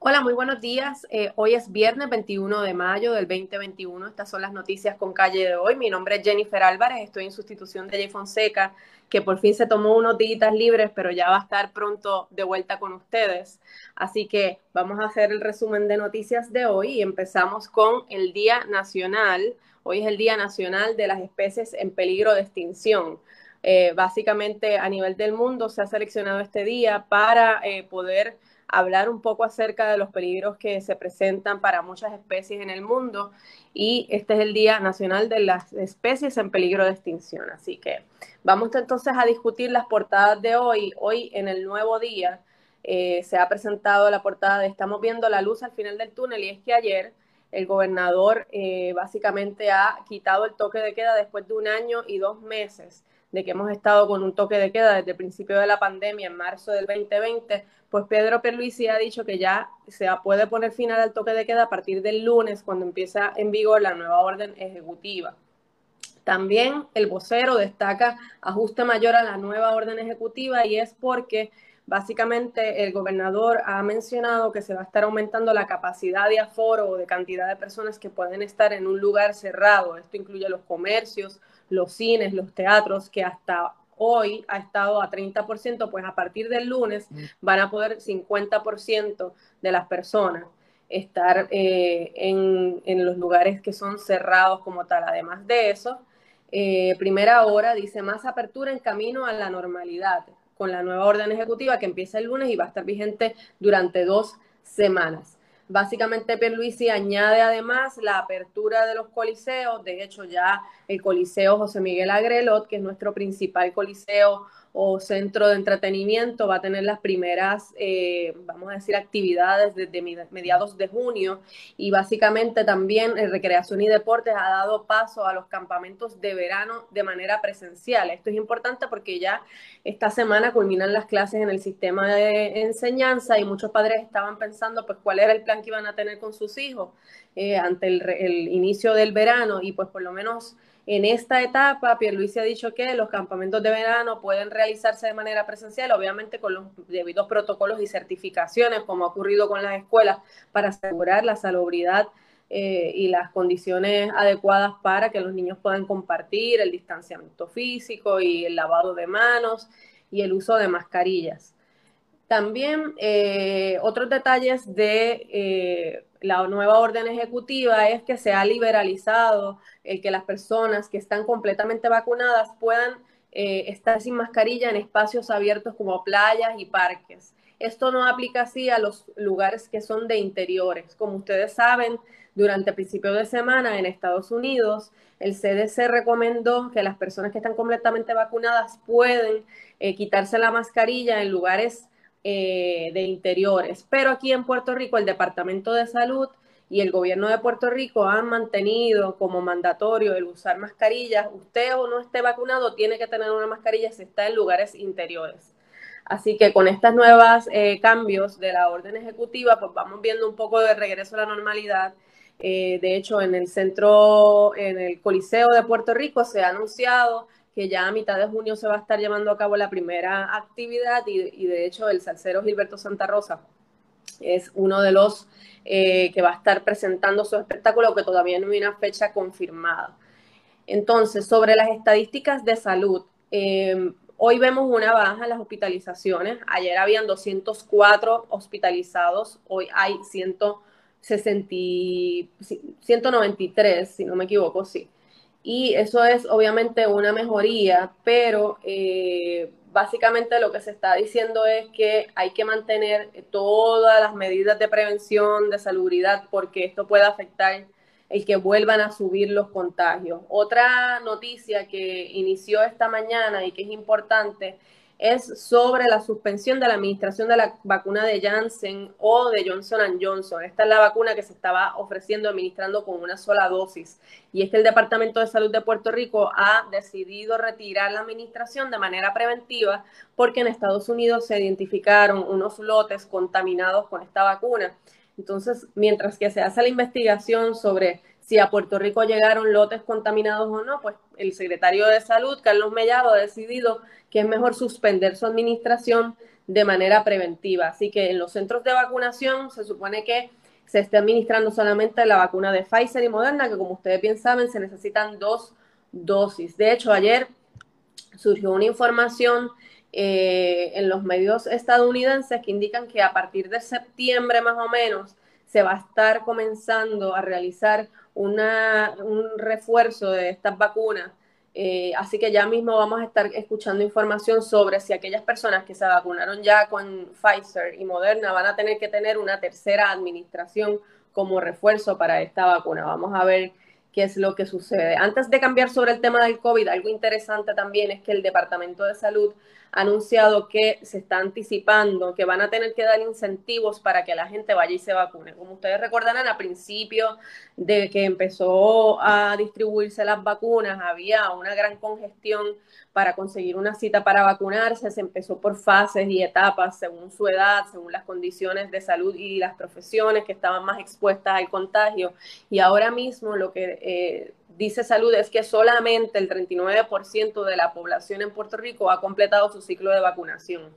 Hola, muy buenos días. Eh, hoy es viernes 21 de mayo del 2021. Estas son las noticias con calle de hoy. Mi nombre es Jennifer Álvarez. Estoy en sustitución de Jay Fonseca, que por fin se tomó unos días libres, pero ya va a estar pronto de vuelta con ustedes. Así que vamos a hacer el resumen de noticias de hoy y empezamos con el Día Nacional. Hoy es el Día Nacional de las Especies en Peligro de Extinción. Eh, básicamente a nivel del mundo se ha seleccionado este día para eh, poder hablar un poco acerca de los peligros que se presentan para muchas especies en el mundo y este es el Día Nacional de las Especies en Peligro de Extinción. Así que vamos entonces a discutir las portadas de hoy. Hoy en el nuevo día eh, se ha presentado la portada de Estamos viendo la luz al final del túnel y es que ayer el gobernador eh, básicamente ha quitado el toque de queda después de un año y dos meses de que hemos estado con un toque de queda desde el principio de la pandemia en marzo del 2020 pues Pedro Perluisi ha dicho que ya se puede poner final al toque de queda a partir del lunes, cuando empieza en vigor la nueva orden ejecutiva. También el vocero destaca ajuste mayor a la nueva orden ejecutiva y es porque básicamente el gobernador ha mencionado que se va a estar aumentando la capacidad de aforo o de cantidad de personas que pueden estar en un lugar cerrado. Esto incluye los comercios, los cines, los teatros, que hasta hoy ha estado a 30%, pues a partir del lunes mm. van a poder 50% de las personas estar eh, en, los lugares que son cerrados como tal. Además de eso, eh, primera hora dice más apertura en camino a la normalidad con la nueva orden ejecutiva que empieza el lunes y va a estar vigente durante dos semanas. Básicamente Pierluisi añade además la apertura de los coliseos, de hecho ya el Coliseo José Miguel Agrelot, que es nuestro principal coliseo o centro de entretenimiento va a tener las primeras, eh, vamos a decir, actividades desde mediados de junio y básicamente también el Recreación y Deportes ha dado paso a los campamentos de verano de manera presencial. Esto es importante porque ya esta semana culminan las clases en el sistema de enseñanza y muchos padres estaban pensando pues cuál era el plan que iban a tener con sus hijos eh, ante el, el inicio del verano y pues por lo menos en esta etapa, Pierluisi ha dicho que los campamentos de verano pueden realizarse de manera presencial, obviamente con los debidos protocolos y certificaciones, como ha ocurrido con las escuelas, para asegurar la salubridad eh, y las condiciones adecuadas para que los niños puedan compartir el distanciamiento físico y el lavado de manos y el uso de mascarillas. También eh, otros detalles de eh, la nueva orden ejecutiva es que se ha liberalizado el que las personas que están completamente vacunadas puedan eh, estar sin mascarilla en espacios abiertos como playas y parques. Esto no aplica así a los lugares que son de interiores. Como ustedes saben, durante el principio de semana en Estados Unidos, el CDC recomendó que las personas que están completamente vacunadas pueden eh, quitarse la mascarilla en lugares eh, de interiores. Pero aquí en Puerto Rico, el Departamento de Salud y el gobierno de Puerto Rico han mantenido como mandatorio el usar mascarillas. Usted o no esté vacunado, tiene que tener una mascarilla si está en lugares interiores. Así que con estos nuevos eh, cambios de la orden ejecutiva, pues vamos viendo un poco de regreso a la normalidad. Eh, de hecho, en el centro, en el Coliseo de Puerto Rico se ha anunciado que ya a mitad de junio se va a estar llevando a cabo la primera actividad y, de hecho el salsero Gilberto Santa Rosa es uno de los eh, que va a estar presentando su espectáculo que todavía no hay una fecha confirmada. Entonces, sobre las estadísticas de salud, em, hoy vemos una baja en las hospitalizaciones. Ayer habían 204 hospitalizados, hoy hay 160, 193, si no me equivoco, sí y eso es obviamente una mejoría, pero eh, básicamente lo que se está diciendo es que hay que mantener todas las medidas de prevención, de salubridad, porque esto puede afectar el que vuelvan a subir los contagios. Otra noticia que inició esta mañana y que es importante es sobre la suspensión de la administración de la vacuna de Janssen o de Johnson Johnson. Esta es la vacuna que se estaba ofreciendo, administrando con una sola dosis. Y es que el Departamento de Salud de Puerto Rico ha decidido retirar la administración de manera preventiva porque en Estados Unidos se identificaron unos lotes contaminados con esta vacuna. Entonces, mientras que se hace la investigación sobre si a Puerto Rico llegaron lotes contaminados o no, pues el secretario de Salud, Carlos Mellado, ha decidido que es mejor suspender su administración de manera preventiva. Así que en los centros de vacunación se supone que se esté administrando solamente la vacuna de Pfizer y Moderna, que como ustedes bien saben, se necesitan dos dosis. De hecho, ayer surgió una información eh, en los medios estadounidenses que indican que a partir de septiembre más o menos se va a estar comenzando a realizar una, un refuerzo de estas vacunas. Eh, así que ya mismo vamos a estar escuchando información sobre si aquellas personas que se vacunaron ya con Pfizer y Moderna van a tener que tener una tercera administración como refuerzo para esta vacuna. Vamos a ver qué es lo que sucede. Antes de cambiar sobre el tema del COVID, algo interesante también es que el Departamento de Salud ha anunciado que se está anticipando que van a tener que dar incentivos para que la gente vaya y se vacune. Como ustedes recordarán, a principio de que empezó a distribuirse las vacunas, había una gran congestión para conseguir una cita para vacunarse. Se empezó por fases y etapas según su edad, según las condiciones de salud y las profesiones que estaban más expuestas al contagio. Y ahora mismo lo que eh, dice Salud es que solamente el 39% de la población en Puerto Rico ha completado su ciclo de vacunación.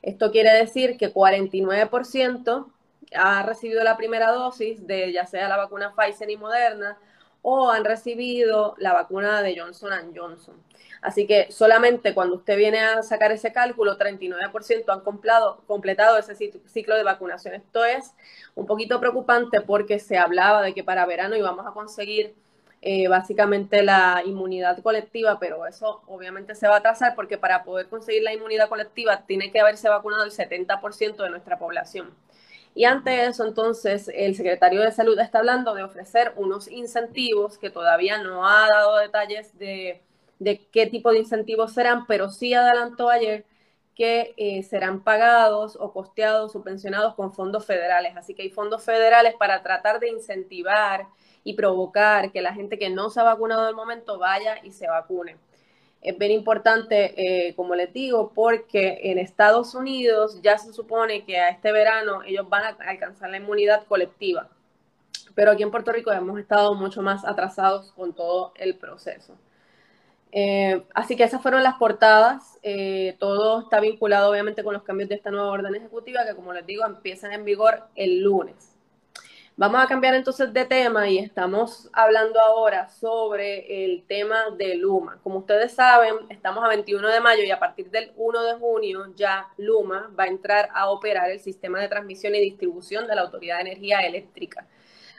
Esto quiere decir que 49% ha recibido la primera dosis de ya sea la vacuna Pfizer y Moderna o han recibido la vacuna de Johnson Johnson. Así que solamente cuando usted viene a sacar ese cálculo, 39% han completado, completado ese ciclo de vacunación. Esto es un poquito preocupante porque se hablaba de que para verano íbamos a conseguir eh, básicamente la inmunidad colectiva, pero eso obviamente se va a atrasar porque para poder conseguir la inmunidad colectiva tiene que haberse vacunado el 70% de nuestra población. Y ante eso, entonces, el secretario de Salud está hablando de ofrecer unos incentivos que todavía no ha dado detalles de, qué tipo de incentivos serán, pero sí adelantó ayer que eh, serán pagados o costeados, subvencionados con fondos federales. Así que hay fondos federales para tratar de incentivar y provocar que la gente que no se ha vacunado el momento vaya y se vacune. Es bien importante, eh, como les digo, porque en Estados Unidos ya se supone que a este verano ellos van a alcanzar la inmunidad colectiva, pero aquí en Puerto Rico hemos estado mucho más atrasados con todo el proceso. Eh, así que esas fueron las portadas. Eh, todo está vinculado obviamente con los cambios de esta nueva orden ejecutiva que, como les digo, empiezan en vigor el lunes. Vamos a cambiar entonces de tema y estamos hablando ahora sobre el tema de Luma. Como ustedes saben, estamos a 21 de mayo y a partir del 1 de junio ya Luma va a entrar a operar el sistema de transmisión y distribución de la Autoridad de Energía Eléctrica.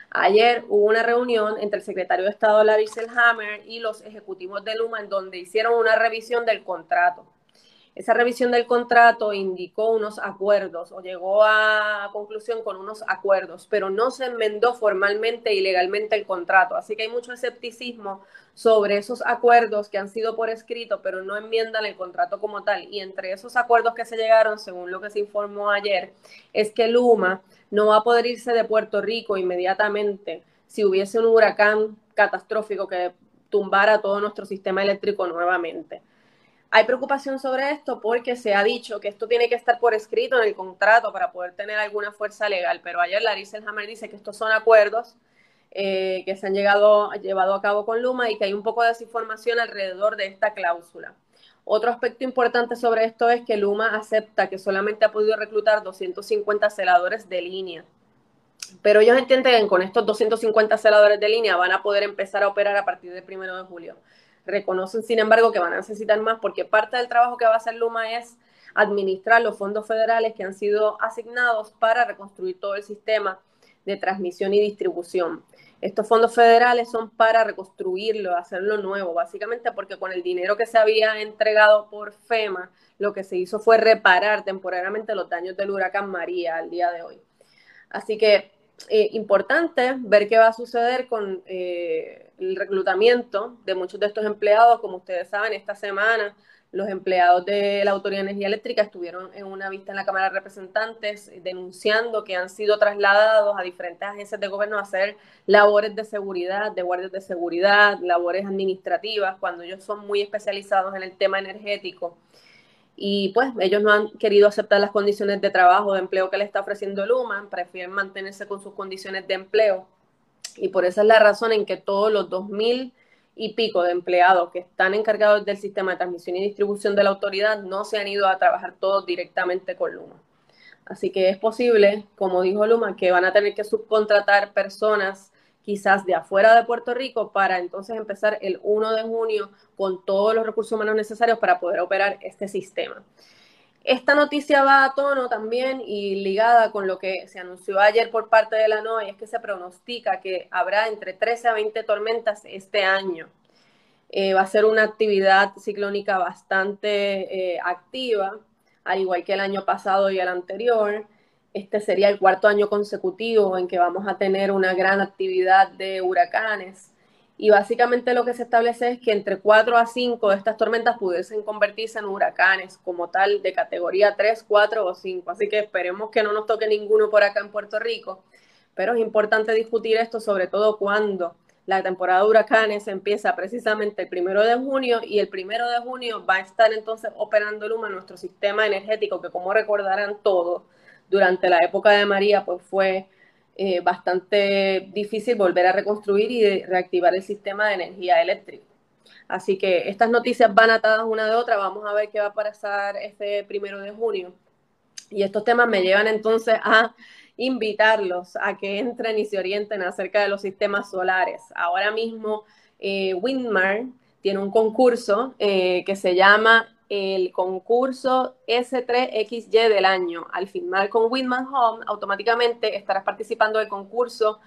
Ayer hubo una reunión entre el secretario de Estado Larry Selhammer y los ejecutivos de Luma en donde hicieron una revisión del contrato. Esa revisión del contrato indicó unos acuerdos o llegó a conclusión con unos acuerdos, pero no se enmendó formalmente y legalmente el contrato. Así que hay mucho escepticismo sobre esos acuerdos que han sido por escrito, pero no enmiendan el contrato como tal. Y entre esos acuerdos que se llegaron, según lo que se informó ayer, es que Luma no va a poder irse de Puerto Rico inmediatamente si hubiese un huracán catastrófico que tumbara todo nuestro sistema eléctrico nuevamente. Hay preocupación sobre esto porque se ha dicho que esto tiene que estar por escrito en el contrato para poder tener alguna fuerza legal, pero ayer Larissa Elhammer dice que estos son acuerdos eh, que se han llegado, llevado a cabo con Luma y que hay un poco de desinformación alrededor de esta cláusula. Otro aspecto importante sobre esto es que Luma acepta que solamente ha podido reclutar 250 celadores de línea. Pero ellos entienden que con estos 250 celadores de línea van a poder empezar a operar a partir del primero de julio. Reconocen, sin embargo, que van a necesitar más porque parte del trabajo que va a hacer Luma es administrar los fondos federales que han sido asignados para reconstruir todo el sistema de transmisión y distribución. Estos fondos federales son para reconstruirlo, hacerlo nuevo, básicamente porque con el dinero que se había entregado por FEMA, lo que se hizo fue reparar temporariamente los daños del huracán María al día de hoy. Así que eh, importante ver qué va a suceder con eh, el reclutamiento de muchos de estos empleados. Como ustedes saben, esta semana los empleados de la Autoridad de Energía Eléctrica estuvieron en una vista en la Cámara de Representantes denunciando que han sido trasladados a diferentes agencias de gobierno a hacer labores de seguridad, de guardias de seguridad, labores administrativas, cuando ellos son muy especializados en el tema energético y pues ellos no han querido aceptar las condiciones de trabajo, de empleo que le está ofreciendo Luma, prefieren mantenerse con sus condiciones de empleo. Y por esa es la razón en que todos los 2.000 y pico de empleados que están encargados del sistema de transmisión y distribución de la autoridad no se han ido a trabajar todos directamente con Luma. Así que es posible, como dijo Luma, que van a tener que subcontratar personas quizás de afuera de Puerto Rico para entonces empezar el 1 de junio con todos los recursos humanos necesarios para poder operar este sistema. Esta noticia va a tono también y ligada con lo que se anunció ayer por parte de la y es que se pronostica que habrá entre 13 a 20 tormentas este año. Eh, va a ser una actividad ciclónica bastante eh, activa, al igual que el año pasado y el anterior. Este sería el cuarto año consecutivo en que vamos a tener una gran actividad de huracanes y básicamente lo que se establece es que entre 4 a 5 de estas tormentas pudiesen convertirse en huracanes como tal de categoría 3, 4 o 5. Así que esperemos que no nos toque ninguno por acá en Puerto Rico. Pero es importante discutir esto sobre todo cuando la temporada de huracanes empieza precisamente el primero de junio y el primero de junio va a estar entonces operando Luma, nuestro sistema energético, que como recordarán todos, durante la época de María, pues fue eh, bastante difícil volver a reconstruir y reactivar el sistema de energía eléctrica. Así que estas noticias van atadas una de otra. Vamos a ver qué va a pasar este primero de junio. Y estos temas me llevan entonces a invitarlos a que entren y se orienten acerca de los sistemas solares. Ahora mismo, eh, tiene un concurso eh, que se llama el concurso S3XY del año. Al firmar con Whitman Home, automáticamente estarás participando del concurso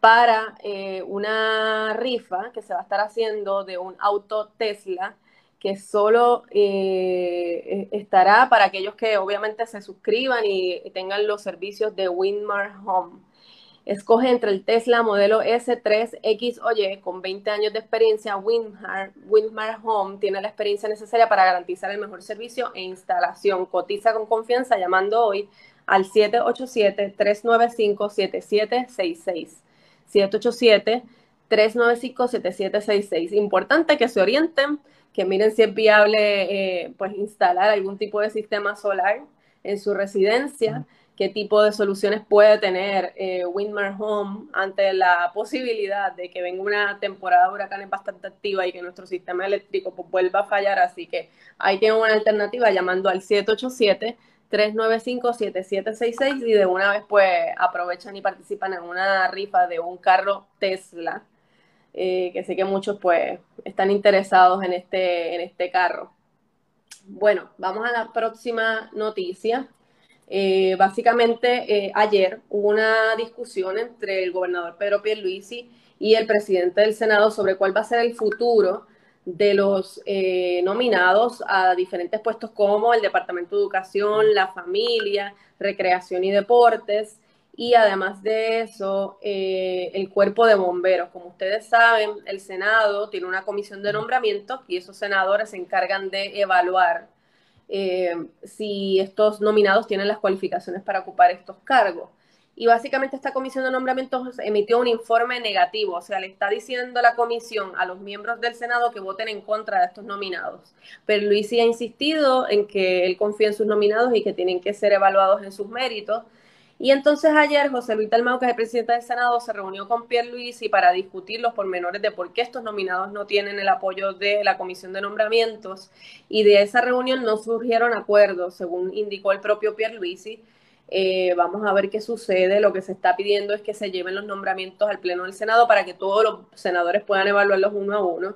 para eh, una rifa que se va a estar haciendo de un auto Tesla que solo eh, estará para aquellos que obviamente se suscriban y tengan los servicios de Winmar Home. Escoge entre el Tesla modelo S3 X o con 20 años de experiencia. Winmar, Home tiene la experiencia necesaria para garantizar el mejor servicio e instalación. Cotiza con confianza llamando hoy al 787-395-7766. 787-395-7766. Importante que se orienten, que miren si es viable eh, pues instalar algún tipo de sistema solar en su residencia qué tipo de soluciones puede tener eh, Windmar Home ante la posibilidad de que venga una temporada de huracanes bastante activa y que nuestro sistema eléctrico pues, vuelva a fallar. Así que ahí tienen una alternativa llamando al 787. 395-7766 y de una vez pues aprovechan y participan en una rifa de un carro Tesla, eh, que sé que muchos pues están interesados en este, en este carro. Bueno, vamos a la próxima noticia. Eh, básicamente, eh, ayer hubo una discusión entre el gobernador Pedro Pierluisi y el presidente del Senado sobre cuál va a ser el futuro de los eh, nominados a diferentes puestos como el Departamento de Educación, la Familia, Recreación y Deportes, y además de eso, el cuerpo de bomberos. Como ustedes saben, el Senado tiene una comisión de nombramiento y esos senadores se encargan de evaluar eh, si estos nominados tienen las cualificaciones para ocupar estos cargos. Y básicamente esta comisión de nombramientos emitió un informe negativo, o sea, le está diciendo la comisión a los miembros del Senado que voten en contra de estos nominados. Pero Luis ha insistido en que él confía en sus nominados y que tienen que ser evaluados en sus méritos. Y entonces ayer José Luis Dalmau, que es el presidente del Senado, se reunió con Pierre Luisi para discutir los pormenores de por qué estos nominados no tienen el apoyo de la Comisión de Nombramientos. Y de esa reunión no surgieron acuerdos, según indicó el propio Pierre Luisi. Eh, vamos a ver qué sucede. Lo que se está pidiendo es que se lleven los nombramientos al Pleno del Senado para que todos los senadores puedan evaluarlos uno a uno.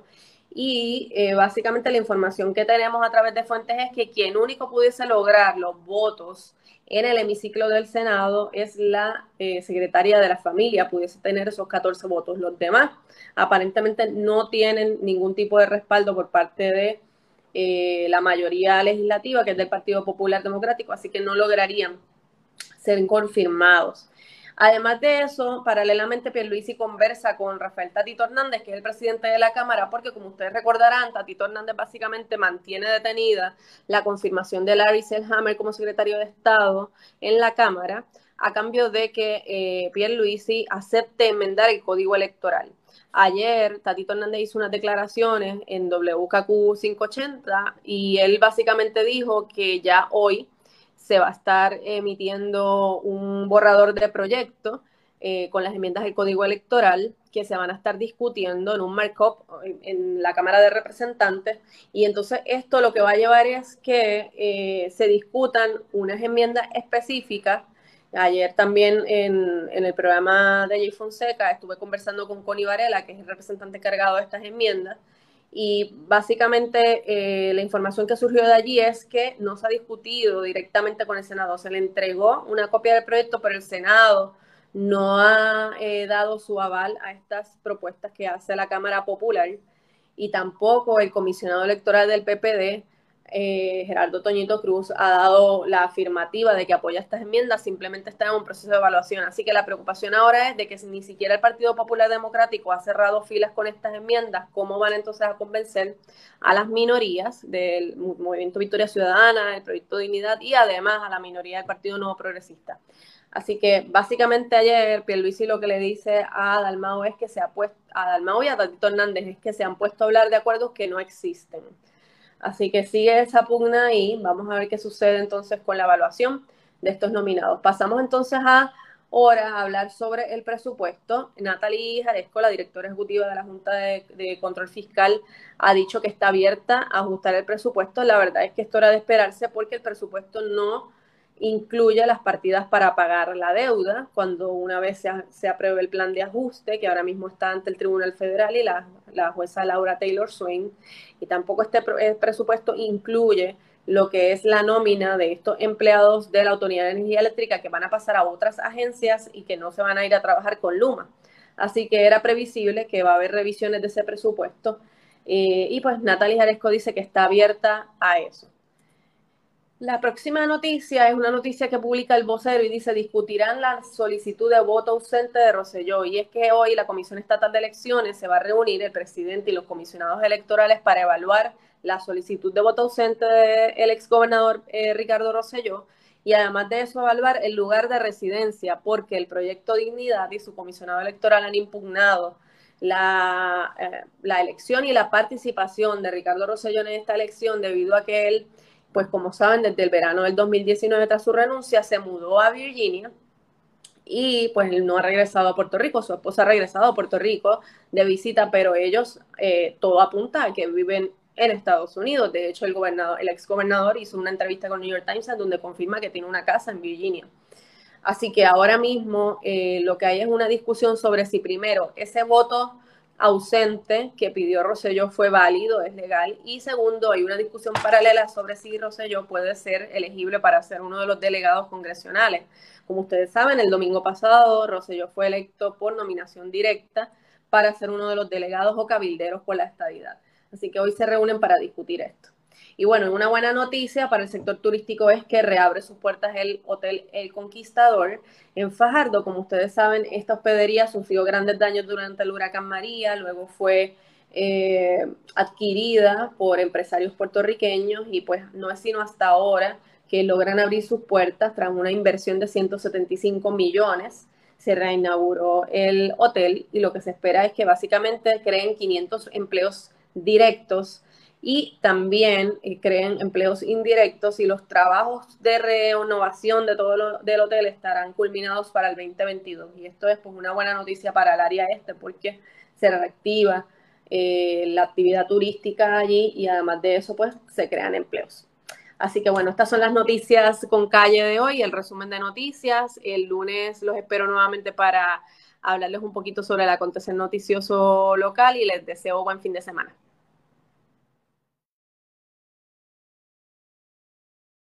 Y eh, básicamente la información que tenemos a través de fuentes es que quien único pudiese lograr los votos en el hemiciclo del Senado es la eh, secretaria de la familia, pudiese tener esos 14 votos. Los demás aparentemente no tienen ningún tipo de respaldo por parte de eh, la mayoría legislativa, que es del Partido Popular Democrático, así que no lograrían ser confirmados. Además de eso, paralelamente Pierluisi conversa con Rafael Tatito Hernández, que es el presidente de la Cámara, porque como ustedes recordarán, Tatito Hernández básicamente mantiene detenida la confirmación de Larry Selhammer como secretario de Estado en la Cámara, a cambio de que eh, Pierluisi acepte enmendar el código electoral. Ayer Tatito Hernández hizo unas declaraciones en WKQ 580 y él básicamente dijo que ya hoy se va a estar emitiendo un borrador de proyecto eh, con las enmiendas del Código Electoral que se van a estar discutiendo en un markup en, la Cámara de Representantes. Y entonces esto lo que va a llevar es que eh, se discutan unas enmiendas específicas. Ayer también en, en, el programa de Jay Fonseca estuve conversando con Connie Varela, que es el representante cargado de estas enmiendas, y básicamente eh, la información que surgió de allí es que no se ha discutido directamente con el Senado. Se le entregó una copia del proyecto, pero el Senado no ha eh, dado su aval a estas propuestas que hace la Cámara Popular y tampoco el comisionado electoral del PPD, eh, Gerardo Toñito Cruz, ha dado la afirmativa de que apoya estas enmiendas, simplemente está en un proceso de evaluación. Así que la preocupación ahora es de que ni siquiera el Partido Popular Democrático ha cerrado filas con estas enmiendas, ¿cómo van entonces a convencer a las minorías del Movimiento Victoria Ciudadana, el Proyecto Dignidad y además a la minoría del Partido Nuevo Progresista? Así que básicamente ayer Pierluisi lo que le dice a Dalmao es que se ha puesto, a Dalmao y a Tatito Hernández es que se han puesto a hablar de acuerdos que no existen. Así que sigue esa pugna ahí. Vamos a ver qué sucede entonces con la evaluación de estos nominados. Pasamos entonces a a hablar sobre el presupuesto. Natalie Jaresco, la directora ejecutiva de la Junta de, de, Control Fiscal, ha dicho que está abierta a ajustar el presupuesto. La verdad es que esto era de esperarse porque el presupuesto no incluye las partidas para pagar la deuda cuando una vez se, se, apruebe el plan de ajuste, que ahora mismo está ante el Tribunal Federal y la, la jueza Laura Taylor Swain, y tampoco este presupuesto incluye lo que es la nómina de estos empleados de la Autoridad de Energía Eléctrica que van a pasar a otras agencias y que no se van a ir a trabajar con Luma. Así que era previsible que va a haber revisiones de ese presupuesto. Eh, y pues Natalie Jaresco dice que está abierta a eso. La próxima noticia es una noticia que publica el vocero y dice discutirán la solicitud de voto ausente de Roselló y es que hoy la Comisión Estatal de Elecciones se va a reunir el presidente y los comisionados electorales para evaluar la solicitud de voto ausente del exgobernador eh, Ricardo Roselló y además de eso evaluar el lugar de residencia porque el proyecto Dignidad y su comisionado electoral han impugnado la, eh, la elección y la participación de Ricardo Roselló en esta elección debido a que él pues como saben, desde el verano del 2019 tras su renuncia, se mudó a Virginia y pues no ha regresado a Puerto Rico, su esposa ha regresado a Puerto Rico de visita, pero ellos, eh, todo apunta a que viven en Estados Unidos. De hecho, el gobernador, el ex gobernador hizo una entrevista con New York Times donde confirma que tiene una casa en Virginia. Así que ahora mismo eh, lo que hay es una discusión sobre si primero ese voto ausente que pidió Rosselló fue válido, es legal. Y segundo, hay una discusión paralela sobre si Rosselló puede ser elegible para ser uno de los delegados congresionales. Como ustedes saben, el domingo pasado Rosselló fue electo por nominación directa para ser uno de los delegados o cabilderos por la estadidad. Así que hoy se reúnen para discutir esto. Y bueno, una buena noticia para el sector turístico es que reabre sus puertas el Hotel El Conquistador en Fajardo. Como ustedes saben, esta hospedería sufrió grandes daños durante el huracán María, luego fue eh, adquirida por empresarios puertorriqueños y pues no es sino hasta ahora que logran abrir sus puertas tras una inversión de 175 millones. Se reinauguró el hotel y lo que se espera es que básicamente creen 500 empleos directos y también eh, creen empleos indirectos y los trabajos de renovación de todo lo, del hotel estarán culminados para el 2022. Y esto es pues, una buena noticia para el área este porque se reactiva eh, la actividad turística allí y además de eso pues se crean empleos. Así que bueno, estas son las noticias con calle de hoy, el resumen de noticias. El lunes los espero nuevamente para hablarles un poquito sobre el acontecer noticioso local y les deseo buen fin de semana.